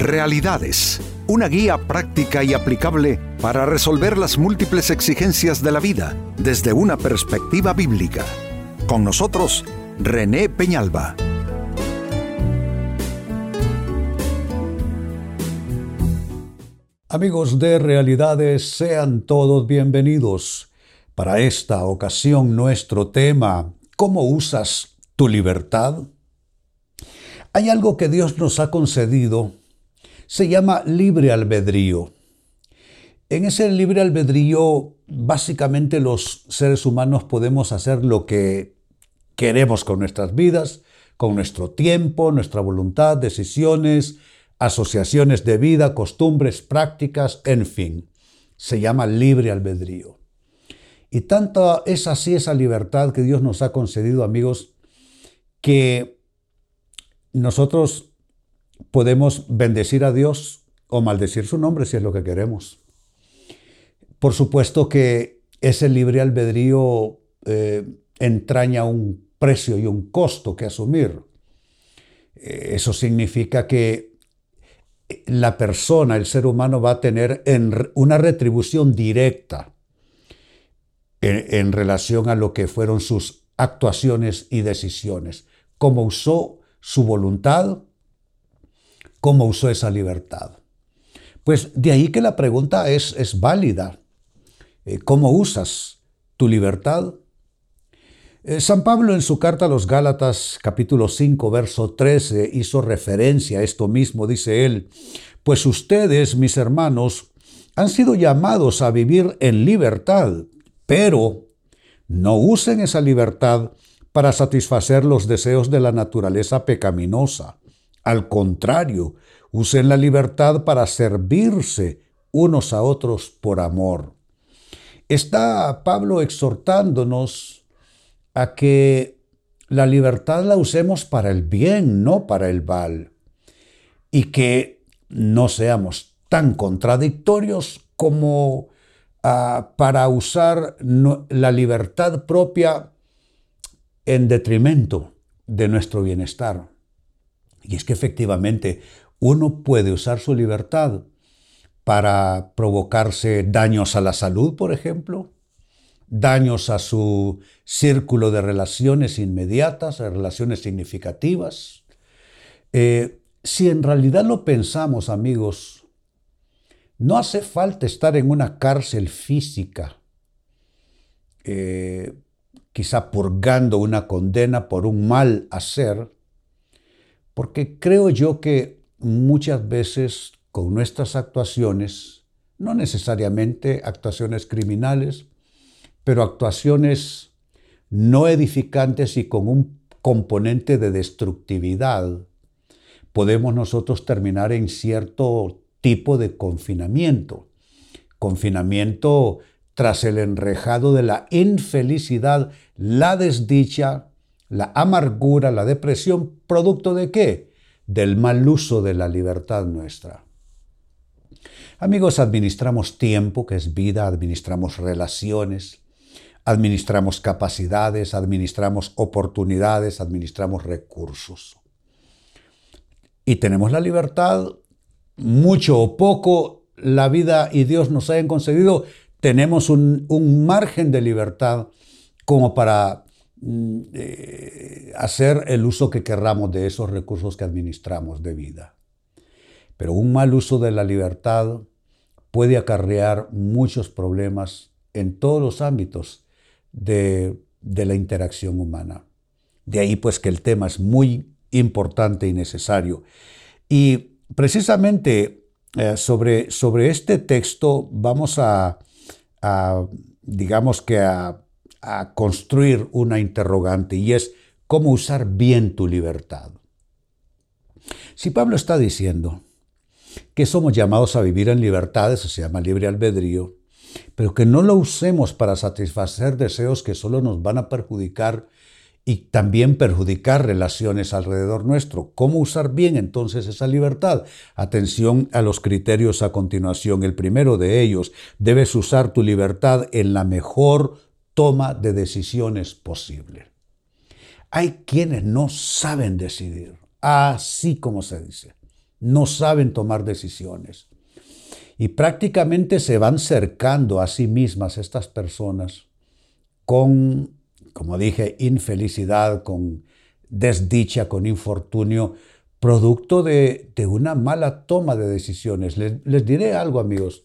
Realidades, una guía práctica y aplicable para resolver las múltiples exigencias de la vida desde una perspectiva bíblica. Con nosotros, René Peñalba. Amigos de Realidades, sean todos bienvenidos. Para esta ocasión nuestro tema, ¿cómo usas tu libertad? Hay algo que Dios nos ha concedido, se llama libre albedrío. En ese libre albedrío, básicamente los seres humanos podemos hacer lo que queremos con nuestras vidas, con nuestro tiempo, nuestra voluntad, decisiones, asociaciones de vida, costumbres, prácticas, en fin. Se llama libre albedrío. Y tanto es así esa libertad que Dios nos ha concedido, amigos, que nosotros podemos bendecir a Dios o maldecir su nombre si es lo que queremos. Por supuesto que ese libre albedrío eh, entraña un precio y un costo que asumir. Eh, eso significa que la persona, el ser humano, va a tener una retribución directa en, relación a lo que fueron sus actuaciones y decisiones, cómo usó su voluntad, cómo usó esa libertad. Pues de ahí que la pregunta es, es válida. Eh, ¿Cómo usas tu libertad? Eh, San Pablo en su carta a los Gálatas capítulo 5 verso 13 hizo referencia a esto mismo, dice él, pues ustedes, mis hermanos, han sido llamados a vivir en libertad, pero no usen esa libertad para satisfacer los deseos de la naturaleza pecaminosa. Al contrario, usen la libertad para servirse unos a otros por amor. Está Pablo exhortándonos a que la libertad la usemos para el bien, no para el mal, y que no seamos tan contradictorios como ah, para usar la libertad propia en detrimento de nuestro bienestar. Y es que efectivamente uno puede usar su libertad para provocarse daños a la salud, por ejemplo, daños a su círculo de relaciones inmediatas, relaciones significativas. Eh, si en realidad lo pensamos, amigos, no hace falta estar en una cárcel física, eh, quizá purgando una condena por un mal hacer, porque creo yo que muchas veces con nuestras actuaciones, no necesariamente actuaciones criminales, pero actuaciones no edificantes y con un componente de destructividad, podemos nosotros terminar en cierto tipo de confinamiento. Confinamiento tras el enrejado de la infelicidad, la desdicha, la amargura, la depresión, producto de qué? Del mal uso de la libertad nuestra. Amigos, administramos tiempo, que es vida, administramos relaciones, administramos capacidades, administramos oportunidades, administramos recursos. Y tenemos la libertad, mucho o poco, la vida y Dios nos hayan concedido, tenemos un, margen de libertad como para eh, hacer el uso que querramos de esos recursos que administramos de vida. Pero un mal uso de la libertad puede acarrear muchos problemas en todos los ámbitos de, la interacción humana. De ahí pues que el tema es muy importante y necesario. Y precisamente eh, sobre, sobre, este texto vamos a, digamos que a, a, construir una interrogante y es cómo usar bien tu libertad. Si Pablo está diciendo que somos llamados a vivir en libertad, eso se llama libre albedrío, pero que no lo usemos para satisfacer deseos que solo nos van a perjudicar y también perjudicar relaciones alrededor nuestro. ¿Cómo usar bien entonces esa libertad? Atención a los criterios a continuación. El primero de ellos, debes usar tu libertad en la mejor toma de decisiones posible. Hay quienes no saben decidir, así como se dice. no saben tomar decisiones. Y prácticamente se van cercando a sí mismas estas personas con, como dije, infelicidad, con desdicha, con infortunio, producto de, una mala toma de decisiones. Les, diré algo, amigos.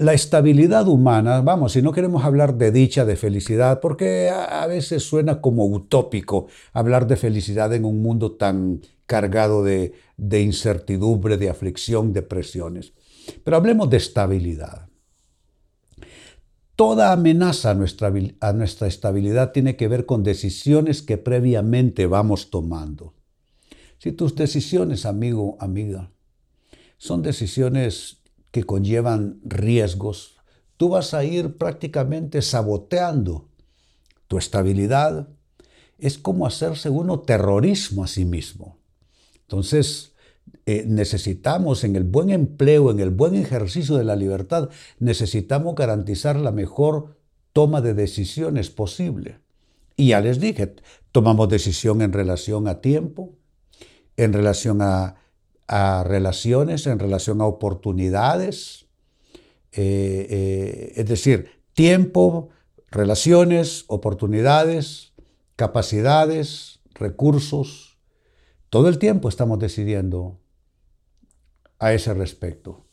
La estabilidad humana, vamos, si no queremos hablar de dicha, de felicidad, porque a, veces suena como utópico hablar de felicidad en un mundo tan cargado de, de incertidumbre, de aflicción, de presiones. Pero hablemos de estabilidad. Toda amenaza a nuestra, a nuestra estabilidad tiene que ver con decisiones que previamente vamos tomando. Si tus decisiones, amigo, amiga, son decisiones que conllevan riesgos, tú vas a ir prácticamente saboteando tu estabilidad. Es como hacerse uno terrorismo a sí mismo. Entonces, eh, necesitamos en el buen empleo, en el buen ejercicio de la libertad, necesitamos garantizar la mejor toma de decisiones posible. Y ya les dije, tomamos decisión en relación a tiempo, en relación a, relaciones, en relación a oportunidades, eh, eh, es decir, tiempo, relaciones, oportunidades, capacidades, recursos. Todo el tiempo estamos decidiendo a ese respecto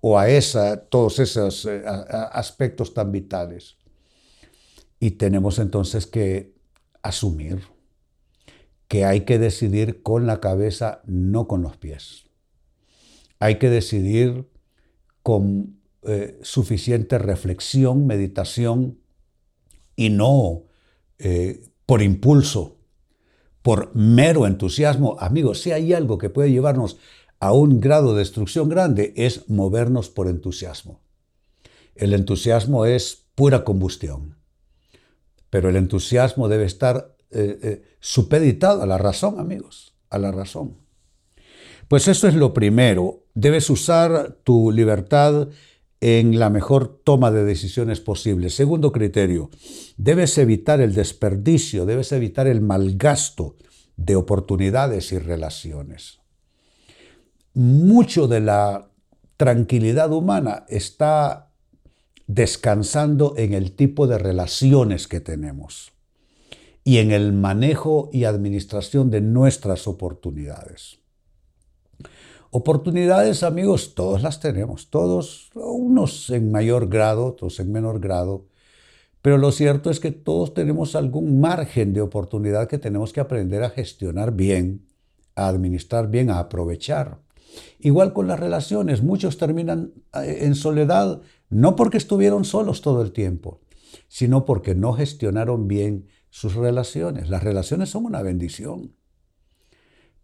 o a esa, todos esos eh, aspectos tan vitales. Y tenemos entonces que asumir que hay que decidir con la cabeza, no con los pies. Hay que decidir con eh, suficiente reflexión, meditación y no eh, por impulso, por mero entusiasmo. Amigos, si hay algo que puede llevarnos a un grado de destrucción grande es movernos por entusiasmo. El entusiasmo es pura combustión, pero el entusiasmo debe estar eh, eh, supeditado a la razón, amigos, a la razón. Pues eso es lo primero. Debes usar tu libertad en la mejor toma de decisiones posible. Segundo criterio, debes evitar el desperdicio, debes evitar el malgasto de oportunidades y relaciones mucho de la tranquilidad humana está descansando en el tipo de relaciones que tenemos y en el manejo y administración de nuestras oportunidades. Oportunidades, amigos, todos las tenemos, todos, unos en mayor grado, otros en menor grado, pero lo cierto es que todos tenemos algún margen de oportunidad que tenemos que aprender a gestionar bien, a administrar bien, a aprovechar. Igual con las relaciones, muchos terminan eh, en soledad no porque estuvieron solos todo el tiempo, sino porque no gestionaron bien sus relaciones. Las relaciones son una bendición.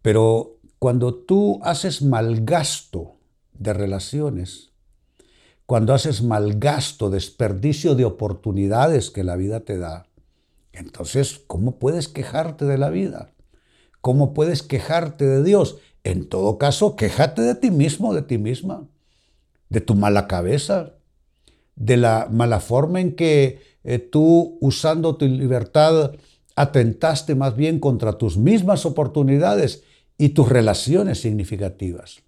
Pero cuando tú haces mal gasto de relaciones, cuando haces mal gasto, desperdicio de oportunidades que la vida te da, entonces, ¿cómo puedes quejarte de la vida? ¿Cómo puedes quejarte de Dios? En todo caso, quéjate de ti mismo, de ti misma, de tu mala cabeza, de la mala forma en que eh, tú, usando tu libertad, atentaste más bien contra tus mismas oportunidades y tus relaciones significativas.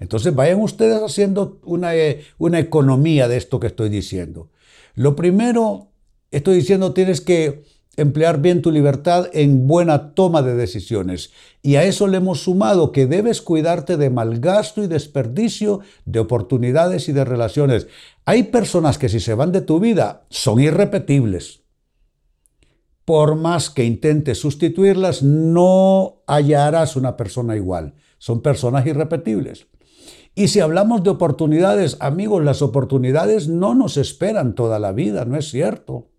Entonces vayan ustedes haciendo una, eh, una economía de esto que estoy diciendo. Lo primero, estoy diciendo, tienes que emplear bien tu libertad en buena toma de decisiones. Y a eso le hemos sumado que debes cuidarte de malgasto y desperdicio de oportunidades y de relaciones. Hay personas que si se van de tu vida son irrepetibles. Por más que intentes sustituirlas, no hallarás una persona igual. Son personas irrepetibles. Y si hablamos de oportunidades, amigos, las oportunidades no nos esperan toda la vida, ¿no es cierto?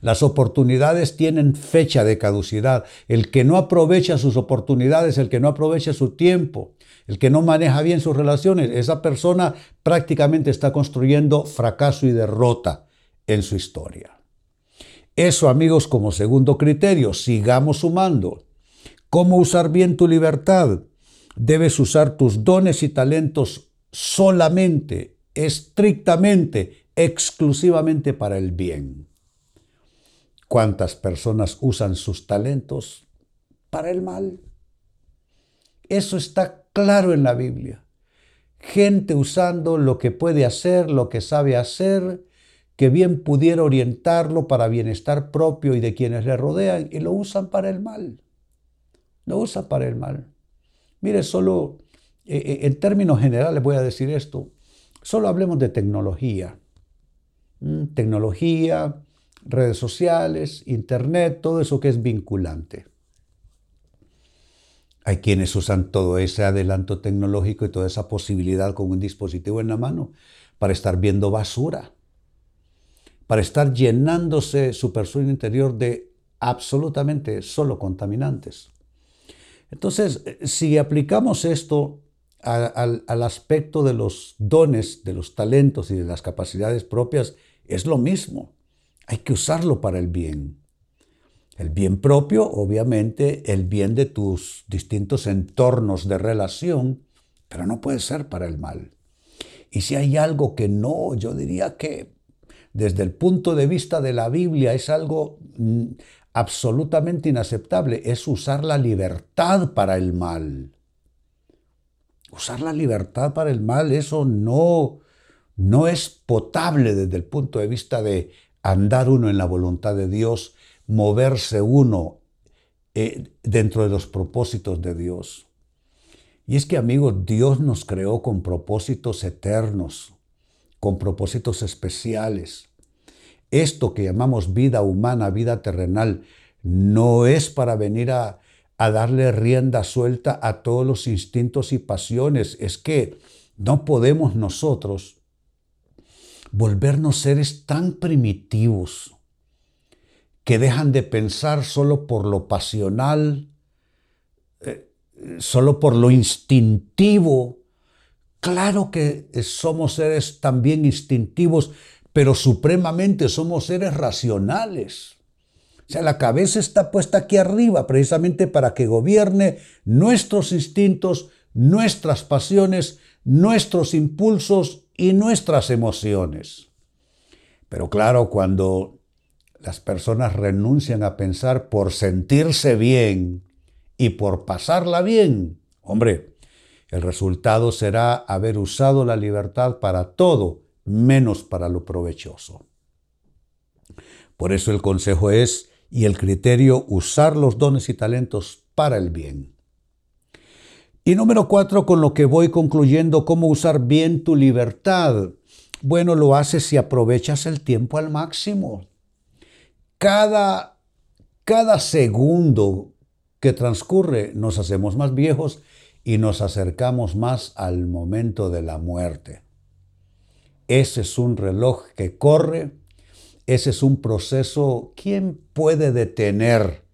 Las oportunidades tienen fecha de caducidad. El que no aprovecha sus oportunidades, el que no aprovecha su tiempo, el que no maneja bien sus relaciones, esa persona prácticamente está construyendo fracaso y derrota en su historia. Eso, amigos, como segundo criterio, sigamos sumando. ¿Cómo usar bien tu libertad? Debes usar tus dones y talentos solamente, estrictamente, exclusivamente para el bien cuántas personas usan sus talentos para el mal. Eso está claro en la Biblia. Gente usando lo que puede hacer, lo que sabe hacer, que bien pudiera orientarlo para bienestar propio y de quienes le rodean, y lo usan para el mal. Lo usan para el mal. Mire, solo eh, eh, en términos generales voy a decir esto. Solo hablemos de tecnología. Mm, tecnología, redes sociales, internet, todo eso que es vinculante. Hay quienes usan todo ese adelanto tecnológico y toda esa posibilidad con un dispositivo en la mano para estar viendo basura, para estar llenándose su persona interior de absolutamente solo contaminantes. Entonces, si aplicamos esto al aspecto de los dones, de los talentos y de las capacidades propias, es lo mismo. Hay que usarlo para el bien. El bien propio, obviamente, el bien de tus distintos entornos de relación, pero no puede ser para el mal. Y si hay algo que no, yo diría que desde el punto de vista de la Biblia es algo mm, absolutamente inaceptable, es usar la libertad para el mal. Usar la libertad para el mal, eso no, no es potable desde el punto de vista de andar uno en la voluntad de Dios, moverse uno eh, dentro de los propósitos de Dios. Y es que amigos, Dios nos creó con propósitos eternos, con propósitos especiales. Esto que llamamos vida humana, vida terrenal, no es para venir a, a darle rienda suelta a todos los instintos y pasiones. Es que no podemos nosotros volvernos seres tan primitivos que dejan de pensar solo por lo pasional, eh, solo por lo instintivo. Claro que somos seres también instintivos, pero supremamente somos seres racionales. O sea, la cabeza está puesta aquí arriba precisamente para que gobierne nuestros instintos, nuestras pasiones, nuestros impulsos y nuestras emociones. Pero claro, cuando las personas renuncian a pensar por sentirse bien y por pasarla bien, hombre, el resultado será haber usado la libertad para todo, menos para lo provechoso. Por eso el consejo es, y el criterio, usar los dones y talentos para el bien. Y número cuatro, con lo que voy concluyendo, cómo usar bien tu libertad. Bueno, lo haces si aprovechas el tiempo al máximo. Cada, cada segundo que transcurre nos hacemos más viejos y nos acercamos más al momento de la muerte. Ese es un reloj que corre, ese es un proceso. ¿Quién puede detener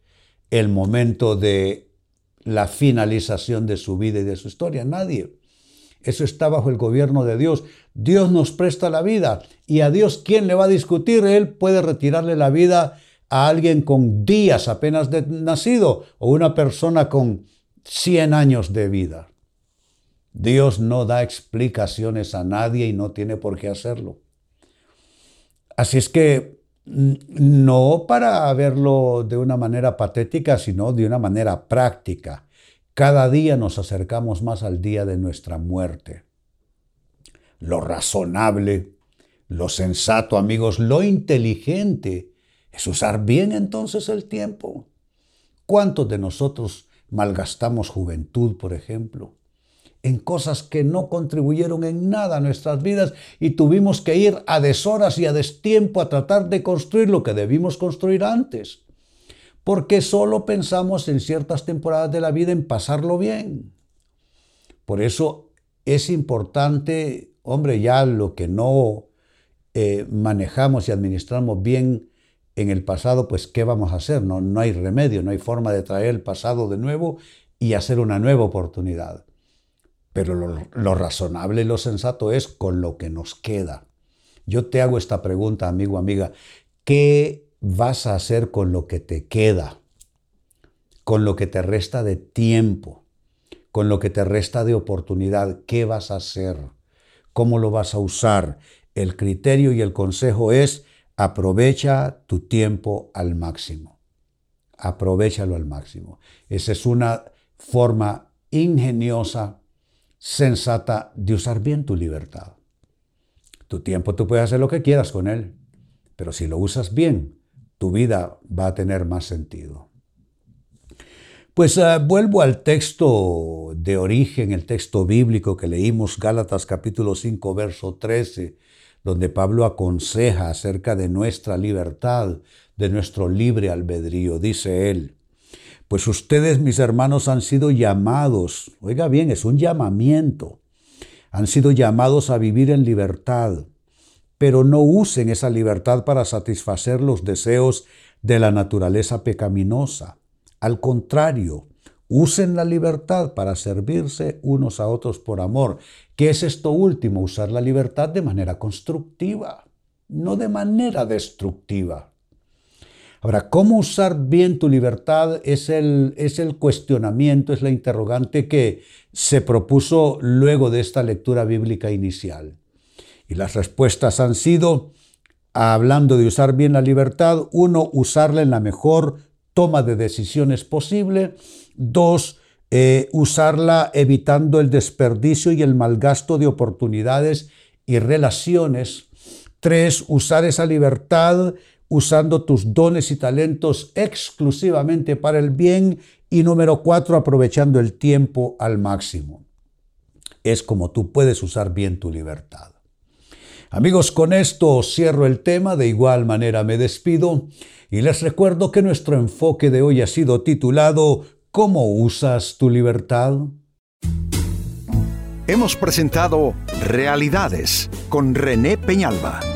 el momento de la finalización de su vida y de su historia? Nadie. Eso está bajo el gobierno de Dios. Dios nos presta la vida y a Dios, ¿quién le va a discutir? Él puede retirarle la vida a alguien con días apenas de nacido o una persona con 100 años de vida. Dios no da explicaciones a nadie y no tiene por qué hacerlo. Así es que no para verlo de una manera patética, sino de una manera práctica. Cada día nos acercamos más al día de nuestra muerte. Lo razonable, lo sensato, amigos, lo inteligente es usar bien entonces el tiempo. ¿Cuántos de nosotros malgastamos juventud, por ejemplo? En cosas que no contribuyeron en nada a nuestras vidas y tuvimos que ir a deshoras y a destiempo a tratar de construir lo que debimos construir antes porque solo pensamos en ciertas temporadas de la vida en pasarlo bien. Por eso es importante, hombre, ya lo que no eh, manejamos y administramos bien en el pasado, pues ¿qué vamos a hacer? No, no hay remedio, no hay forma de traer el pasado de nuevo y hacer una nueva oportunidad. Pero lo, razonable y lo sensato es con lo que nos queda. Yo te hago esta pregunta, amigo, amiga. ¿Qué vas a hacer con lo que te queda, con lo que te resta de tiempo, con lo que te resta de oportunidad? ¿Qué vas a hacer? ¿Cómo lo vas a usar? El criterio y el consejo es aprovecha tu tiempo al máximo. Aprovechalo al máximo. Esa es una forma ingeniosa, sensata de usar bien tu libertad. Tu tiempo tú puedes hacer lo que quieras con él, pero si lo usas bien, tu vida va a tener más sentido. Pues eh, vuelvo al texto de origen, el texto bíblico que leímos, Gálatas capítulo 5, verso 13, donde Pablo aconseja acerca de nuestra libertad, de nuestro libre albedrío. Dice él, pues ustedes, mis hermanos, han sido llamados, oiga bien, es un llamamiento, han sido llamados a vivir en libertad, pero no usen esa libertad para satisfacer los deseos de la naturaleza pecaminosa al contrario, usen la libertad para servirse unos a otros por amor. ¿Qué es esto último? Usar la libertad de manera constructiva, no de manera destructiva. Ahora, ¿cómo usar bien tu libertad? Es el, es el cuestionamiento, es la interrogante que se propuso luego de esta lectura bíblica inicial. Y las respuestas han sido, hablando de usar bien la libertad, uno, usarla en la mejor toma de decisiones posible. Dos, eh, usarla evitando el desperdicio y el malgasto de oportunidades y relaciones. Tres, usar esa libertad usando tus dones y talentos exclusivamente para el bien. Y número cuatro, aprovechando el tiempo al máximo. Es como tú puedes usar bien tu libertad. Amigos, con esto cierro el tema, de igual manera me despido y les recuerdo que nuestro enfoque de hoy ha sido titulado ¿Cómo usas tu libertad? Hemos presentado Realidades con René Peñalba.